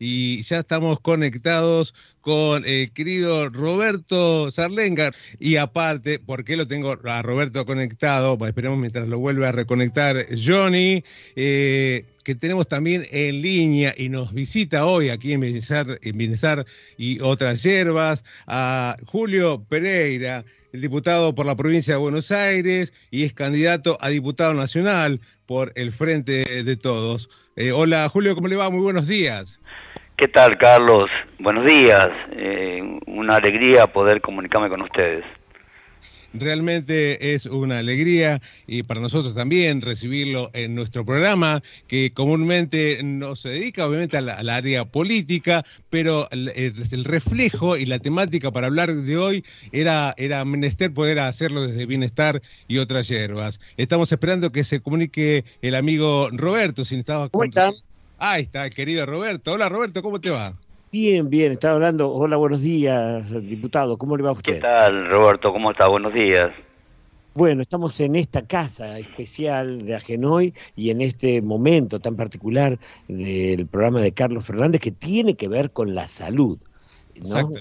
y ya estamos conectados con el querido Roberto Sarlenga. Y aparte, ¿por qué lo tengo a Roberto conectado? Pues esperemos mientras lo vuelve a reconectar Johnny, eh, que tenemos también en línea y nos visita hoy aquí en Bienestar, en y otras hierbas a Julio Pereira, el diputado por la provincia de Buenos Aires y es candidato a diputado nacional por el Frente de Todos. Eh, hola Julio, ¿cómo le va? Muy buenos días. ¿Qué tal, Carlos? Buenos días. Eh, una alegría poder comunicarme con ustedes. Realmente es una alegría y para nosotros también recibirlo en nuestro programa, que comúnmente no se dedica obviamente al área política, pero el, reflejo y la temática para hablar de hoy era, era menester poder hacerlo desde Bienestar y otras hierbas. Estamos esperando que se comunique el amigo Roberto, si estaba... ¿Cómo están? Ahí está, el querido Roberto. Hola Roberto, ¿cómo te va? Bien, bien, estaba hablando. Hola, buenos días, diputado. ¿Cómo le va a usted? ¿Qué tal, Roberto? ¿Cómo está? Buenos días. Bueno, estamos en esta casa especial de Agenoy y en este momento tan particular del programa de Carlos Fernández que tiene que ver con la salud. ¿no?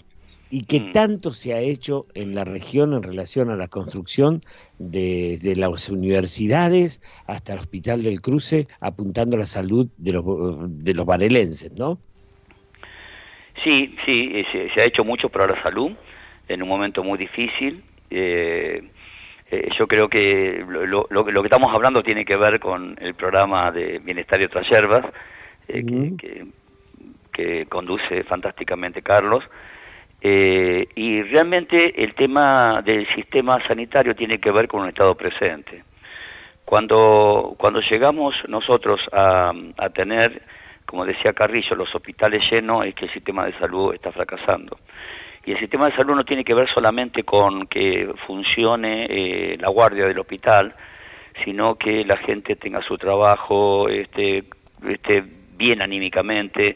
Y que mm. tanto se ha hecho en la región en relación a la construcción de, las universidades hasta el Hospital del Cruce, apuntando a la salud de los, de los varelenses, ¿no? Sí, sí, eh, se, ha hecho mucho para la salud en un momento muy difícil. Eh, eh, yo creo que lo, lo, que estamos hablando tiene que ver con el programa de Bienestar y otras hierbas, que, que conduce fantásticamente Carlos. Eh, y realmente el tema del sistema sanitario tiene que ver con un estado presente. Cuando, cuando llegamos nosotros a, a tener, como decía Carrillo, los hospitales llenos, es que el sistema de salud está fracasando. Y el sistema de salud no tiene que ver solamente con que funcione eh, la guardia del hospital, sino que la gente tenga su trabajo, esté, esté bien anímicamente,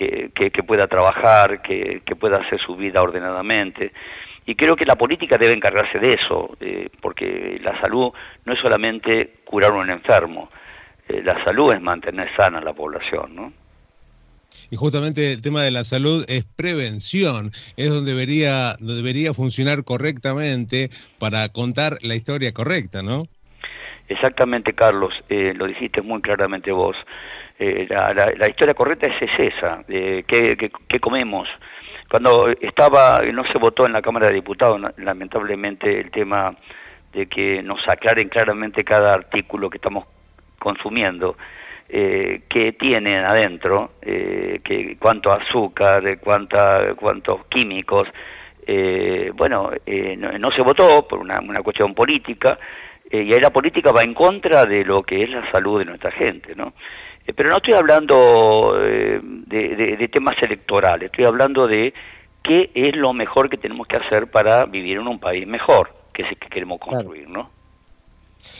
que, pueda trabajar, que, pueda hacer su vida ordenadamente. Y creo que la política debe encargarse de eso, eh, porque la salud no es solamente curar a un enfermo, eh, la salud es mantener sana a la población, ¿no? Y justamente el tema de la salud es prevención, es donde debería, debería funcionar correctamente para contar la historia correcta, ¿no? Exactamente, Carlos, eh, lo dijiste muy claramente vos. Eh, la, historia correcta es, esa, eh, ¿qué, comemos? Cuando estaba, no se votó en la Cámara de Diputados, lamentablemente, el tema de que nos aclaren claramente cada artículo que estamos consumiendo, eh, qué tiene adentro, eh, que, cuánto azúcar, cuánta, cuántos químicos. Eh, bueno, no, no, se votó por una, una cuestión política, y ahí la política va en contra de lo que es la salud de nuestra gente, ¿no? Eh, pero no estoy hablando eh, de, temas electorales, estoy hablando de qué es lo mejor que tenemos que hacer para vivir en un país mejor, que es el que queremos construir, ¿no?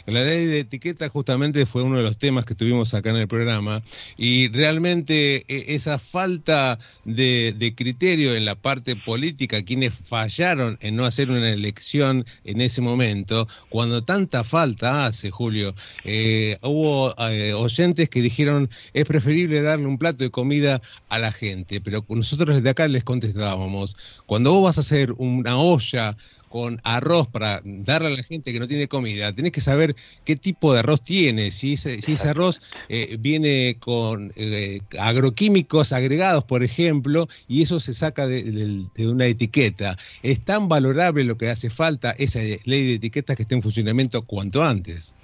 La ley de etiqueta justamente fue uno de los temas que tuvimos acá en el programa y realmente e, esa falta de, criterio en la parte política, quienes fallaron en no hacer una elección en ese momento, cuando tanta falta hace, Julio, eh, hubo eh, oyentes que dijeron es preferible darle un plato de comida a la gente, pero nosotros desde acá les contestábamos, cuando vos vas a hacer una olla con arroz para darle a la gente que no tiene comida, tenés que saber qué tipo de arroz tiene, si ese, si ese arroz eh, viene con eh, agroquímicos agregados, por ejemplo, y eso se saca de, una etiqueta. Es tan valorable lo que hace falta esa ley de etiquetas que esté en funcionamiento cuanto antes.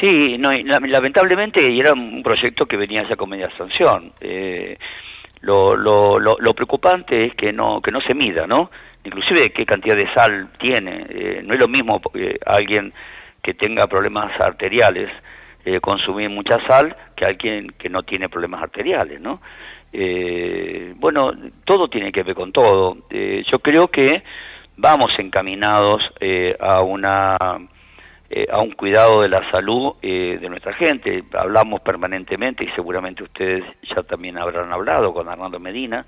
Sí, no, lamentablemente era un proyecto que venía ya con media sanción. Eh, lo, lo, lo, preocupante es que no, que no se mida, ¿no? Inclusive qué cantidad de sal tiene. Eh, no es lo mismo eh, alguien que tenga problemas arteriales eh, consumir mucha sal que alguien que no tiene problemas arteriales, ¿no? bueno, todo tiene que ver con todo. yo creo que vamos encaminados a una a un cuidado de la salud de nuestra gente. Hablamos permanentemente y seguramente ustedes ya también habrán hablado con Armando Medina,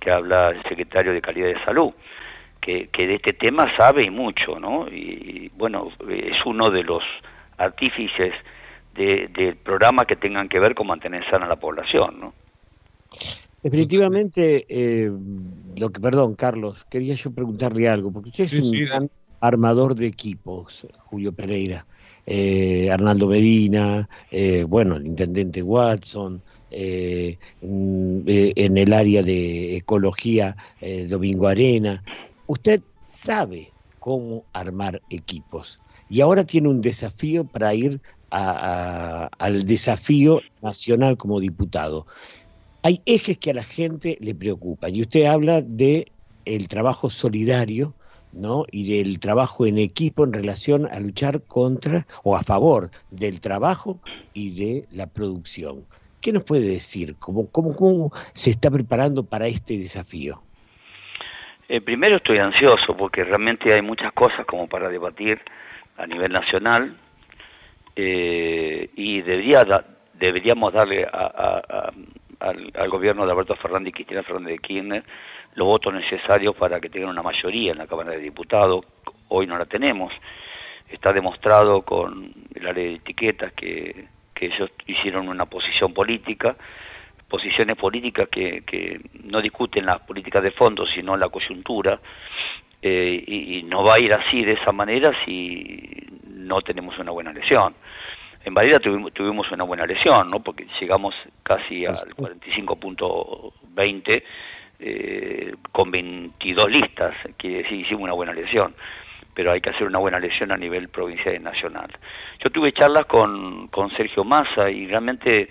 que habla el secretario de Calidad de Salud que, de este tema sabe y mucho, ¿no? Y bueno, es uno de los artífices del programa que tengan que ver con mantener sana la población, ¿no? Definitivamente, eh, lo que, perdón, Carlos, quería yo preguntarle algo, porque usted es un gran armador de equipos, Julio Pereira, eh, Arnaldo Medina, eh, bueno, el intendente Watson, en, en, el área de ecología, Domingo Arena. Usted sabe cómo armar equipos y ahora tiene un desafío para ir al desafío nacional como diputado. Hay ejes que a la gente le preocupan y usted habla de el trabajo solidario, ¿no? y del trabajo en equipo en relación a luchar contra o a favor del trabajo y de la producción. ¿Qué nos puede decir? ¿Cómo, cómo, se está preparando para este desafío? Eh, primero estoy ansioso porque realmente hay muchas cosas como para debatir a nivel nacional eh, y debería deberíamos darle al, gobierno de Alberto Fernández y Cristina Fernández de Kirchner los votos necesarios para que tengan una mayoría en la Cámara de Diputados. Hoy no la tenemos. Está demostrado con el área de etiquetas que, que ellos hicieron una posición política, posiciones políticas que, que no discuten las políticas de fondo, sino la coyuntura, eh, y, no va a ir así de esa manera si no tenemos una buena lesión. En Valera tuvimos, tuvimos una buena lesión, ¿no? porque llegamos casi al 45.20 eh, con 22 listas, que sí hicimos una buena lesión, pero hay que hacer una buena lesión a nivel provincial y nacional. Yo tuve charlas con, con Sergio Massa y realmente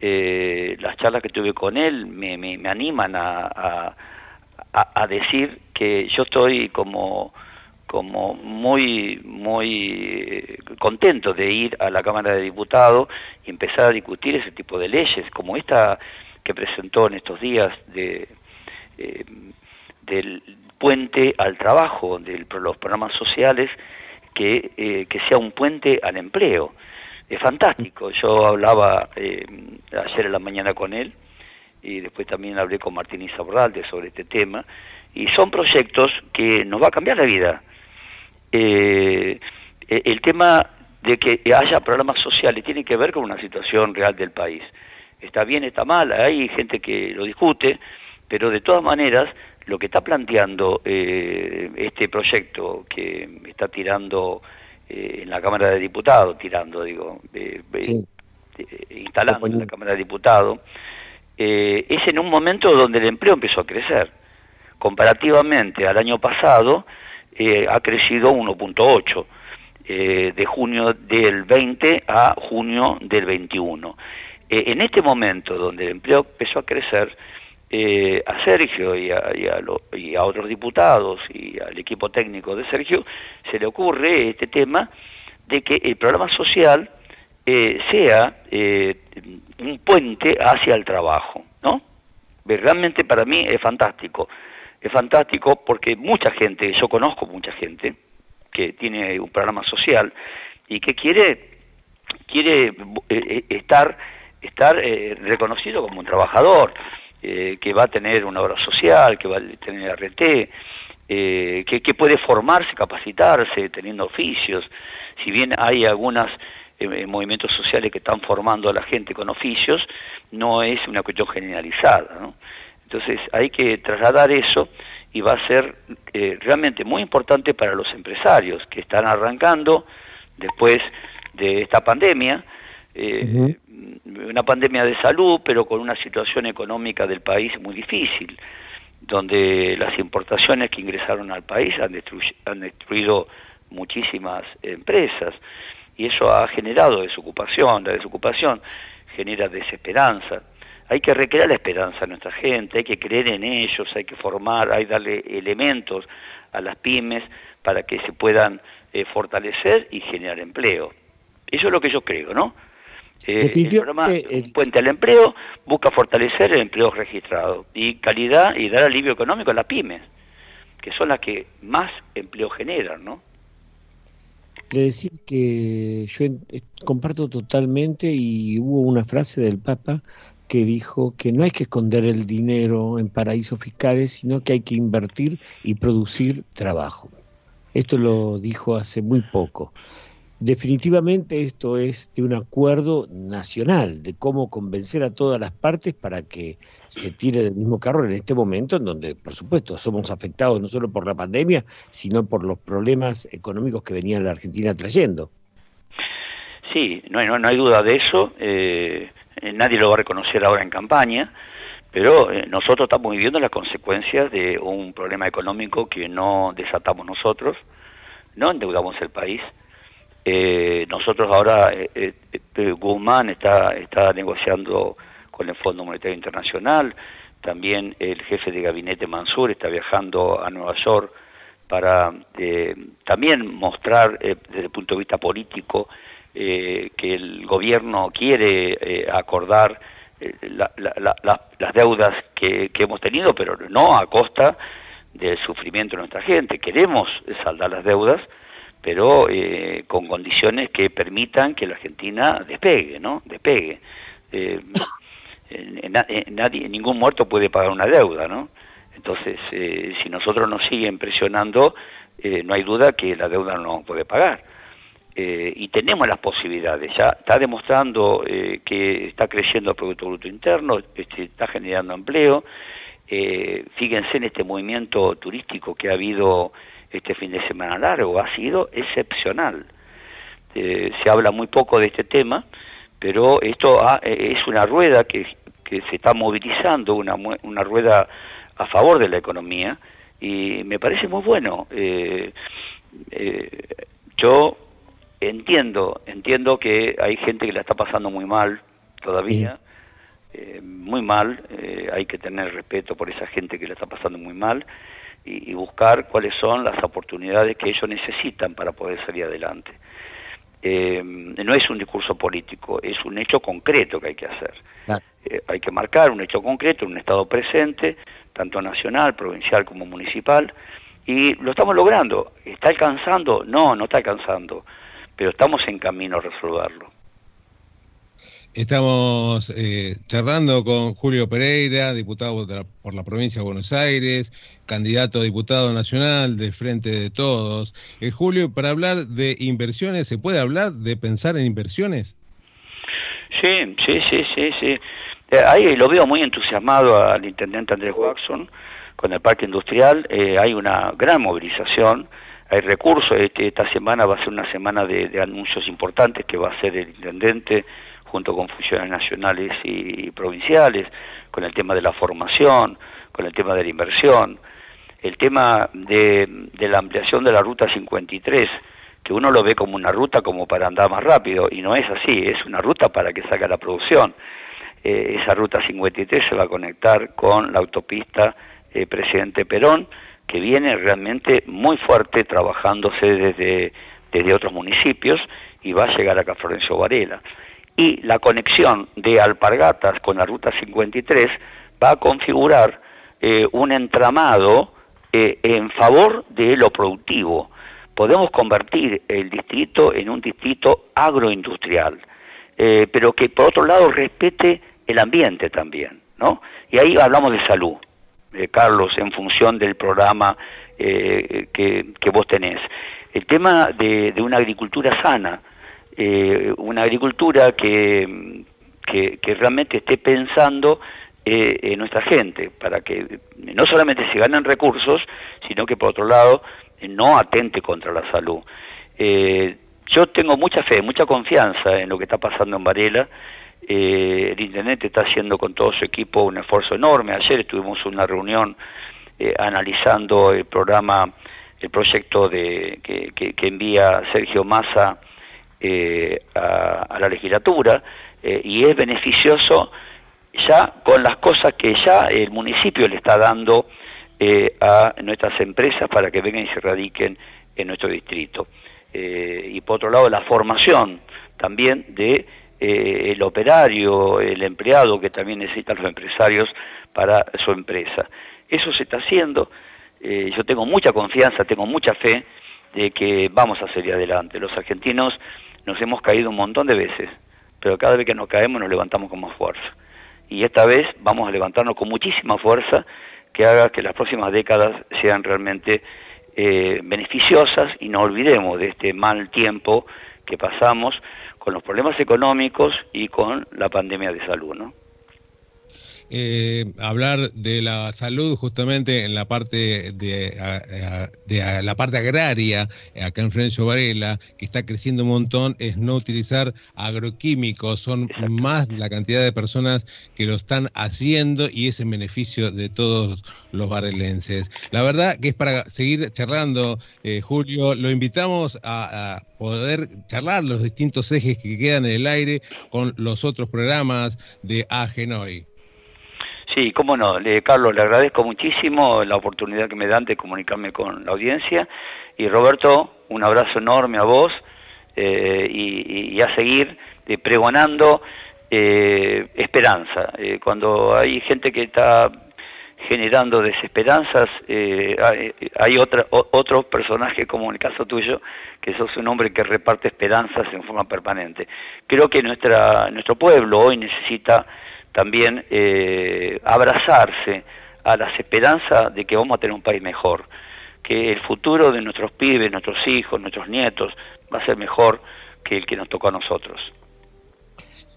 eh, las charlas que tuve con él me, me, animan a a, decir que yo estoy como como muy muy contento de ir a la Cámara de Diputados y empezar a discutir ese tipo de leyes como esta que presentó en estos días de eh, del puente al trabajo de los programas sociales que, eh, que sea un puente al empleo es fantástico yo hablaba eh, ayer en la mañana con él y después también hablé con Martín Isabralde sobre este tema, y son proyectos que nos va a cambiar la vida. Eh, e-, el tema de que haya programas sociales tiene que ver con una situación real del país. Está bien, está mal, hay gente que lo discute, pero de todas maneras lo que está planteando eh, este proyecto que está tirando eh, en la Cámara de Diputados, tirando, digo, instalando en la Cámara de Diputados, eh, es en un momento donde el empleo empezó a crecer. Comparativamente al año pasado, eh, ha crecido 1.8, eh, de junio del 20 a junio del 21. en este momento donde el empleo empezó a crecer, a Sergio y a, y a, otros diputados y al equipo técnico de Sergio se le ocurre este tema de que el programa social sea un puente hacia el trabajo, ¿no? Realmente para mí es fantástico. Es fantástico porque mucha gente, yo conozco mucha gente que tiene un programa social y que quiere quiere eh, eh, estar estar eh, reconocido como un trabajador, que va a tener una obra social, que va a tener RT, que, que puede formarse, capacitarse, teniendo oficios. Si bien hay algunas eh, movimientos sociales que están formando a la gente con oficios, no es una cuestión generalizada. ¿no? Entonces hay que trasladar eso y va a ser eh, realmente muy importante para los empresarios que están arrancando después de esta pandemia, eh, una pandemia de salud, pero con una situación económica del país muy difícil, donde las importaciones que ingresaron al país han, han destruido muchísimas empresas y eso ha generado desocupación, la desocupación genera desesperanza. Hay que recrear la esperanza a nuestra gente, hay que creer en ellos, hay que formar, hay que darle elementos a las pymes para que se puedan eh, fortalecer y generar empleo. Eso es lo que yo creo, ¿no? Eh, el programa Puente al Empleo busca fortalecer el empleo registrado y calidad y dar alivio económico a las pymes, que son las que más empleo generan, ¿no? Le decir que yo comparto totalmente y hubo una frase del Papa que dijo que no hay que esconder el dinero en paraísos fiscales, sino que hay que invertir y producir trabajo. Esto lo dijo hace muy poco. Definitivamente esto es de un acuerdo nacional, de cómo convencer a todas las partes para que se tire del mismo carro en este momento en donde, por supuesto, somos afectados no solo por la pandemia, sino por los problemas económicos que venía la Argentina trayendo. Sí, no hay, no, hay duda de eso. Eh, nadie lo va a reconocer ahora en campaña, pero eh, nosotros estamos viviendo las consecuencias de un problema económico que no desatamos nosotros, no endeudamos el país. Eh, nosotros ahora, Guzmán está, está negociando con el Fondo Monetario Internacional, también el jefe de gabinete Mansur está viajando a Nueva York para también mostrar desde el punto de vista político eh, que el gobierno quiere eh, acordar eh, las deudas que, hemos tenido, pero no a costa del sufrimiento de nuestra gente. Queremos saldar las deudas, pero con condiciones que permitan que la Argentina despegue, ¿no? Despegue. nadie, ningún muerto puede pagar una deuda, ¿no? Entonces, si nosotros nos siguen presionando, no hay duda que la deuda no puede pagar. Eh, y tenemos las posibilidades. Ya está demostrando eh, que está creciendo el Producto Bruto Interno, este, está generando empleo. Eh, fíjense en este movimiento turístico que ha habido este fin de semana largo, ha sido excepcional. se habla muy poco de este tema, pero esto es una rueda que, que, se está movilizando, una, una rueda a favor de la economía, y me parece muy bueno. yo entiendo, entiendo que hay gente que la está pasando muy mal todavía, eh, muy mal, eh, hay que tener respeto por esa gente que la está pasando muy mal y, buscar cuáles son las oportunidades que ellos necesitan para poder salir adelante. Eh, no es un discurso político, es un hecho concreto que hay que hacer. hay que marcar un hecho concreto, un Estado presente, tanto nacional, provincial como municipal, y lo estamos logrando. ¿Está alcanzando? No, no está alcanzando pero estamos en camino a resolverlo. Estamos eh, charlando con Julio Pereira, diputado por la provincia de Buenos Aires, candidato a diputado nacional de Frente de Todos. Eh, Julio, para hablar de inversiones, ¿se puede hablar de pensar en inversiones? Sí, sí, sí, sí, sí. Eh, ahí lo veo muy entusiasmado al intendente Andrés Watson con el parque industrial. hay una gran movilización hay recursos. Este, esta semana va a ser una semana de, anuncios importantes que va a hacer el intendente junto con funciones nacionales y provinciales, con el tema de la formación, con el tema de la inversión, el tema de, la ampliación de la ruta 53, que uno lo ve como una ruta como para andar más rápido, y no es así, es una ruta para que salga la producción. Eh, esa ruta 53 se va a conectar con la autopista eh, Presidente Perón, que viene realmente muy fuerte trabajándose desde, desde otros municipios y va a llegar acá a Florencio Varela. Y la conexión de Alpargatas con la Ruta 53 va a configurar eh, un entramado eh, en favor de lo productivo. Podemos convertir el distrito en un distrito agroindustrial, eh, pero que por otro lado respete el ambiente también, ¿no? Y ahí hablamos de salud. Eh, Carlos, en función del programa eh, que, vos tenés. El tema de, una agricultura sana, eh, una agricultura que, que, realmente esté pensando en nuestra gente, para que no solamente se ganen recursos, sino que por otro lado no atente contra la salud. yo tengo mucha fe, mucha confianza en lo que está pasando en Varela. Eh, el Internet está haciendo con todo su equipo un esfuerzo enorme. Ayer tuvimos una reunión eh, analizando el programa, el proyecto de, que, envía Sergio Massa eh, a, la legislatura y es beneficioso ya con las cosas que ya el municipio le está dando a nuestras empresas para que vengan y se radiquen en nuestro distrito. y por otro lado, la formación también de eh, el operario, el empleado que también necesitan los empresarios para su empresa. Eso se está haciendo, eh, yo tengo mucha confianza, tengo mucha fe de que vamos a salir adelante. Los argentinos nos hemos caído un montón de veces, pero cada vez que nos caemos nos levantamos con más fuerza. Y esta vez vamos a levantarnos con muchísima fuerza que haga que las próximas décadas sean realmente eh, beneficiosas y no olvidemos de este mal tiempo que pasamos con los problemas económicos y con la pandemia de salud, ¿no? Eh, hablar de la salud justamente en la parte de, la parte agraria acá en Florencio Varela que está creciendo un montón es no utilizar agroquímicos. Son más la cantidad de personas que lo están haciendo y es en beneficio de todos los varelenses la verdad que es para seguir charlando eh, Julio lo invitamos a, a poder charlar los distintos ejes que quedan en el aire con los otros programas de Agenoy. Sí, cómo no. Le, Carlos, le agradezco muchísimo la oportunidad que me dan de comunicarme con la audiencia. Y Roberto, un abrazo enorme a vos eh, y, a seguir eh, pregonando eh, esperanza. cuando hay gente que está generando desesperanzas, hay, hay otra, otro personaje como en el caso tuyo, que sos un hombre que reparte esperanzas en forma permanente. Creo que nuestra, nuestro pueblo hoy necesita también eh, abrazarse a las esperanzas de que vamos a tener un país mejor, que el futuro de nuestros pibes, nuestros hijos, nuestros nietos va a ser mejor que el que nos tocó a nosotros.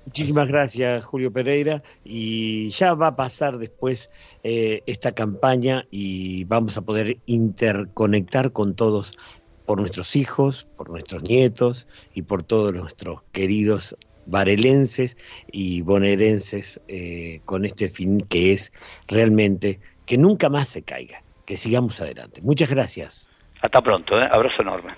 Muchísimas gracias, Julio Pereira. Y ya va a pasar después eh, esta campaña y vamos a poder interconectar con todos por nuestros hijos, por nuestros nietos y por todos nuestros queridos varelenses y bonaerenses eh, con este fin que es realmente que nunca más se caiga, que sigamos adelante. Muchas gracias. Hasta pronto, ¿eh? abrazo enorme.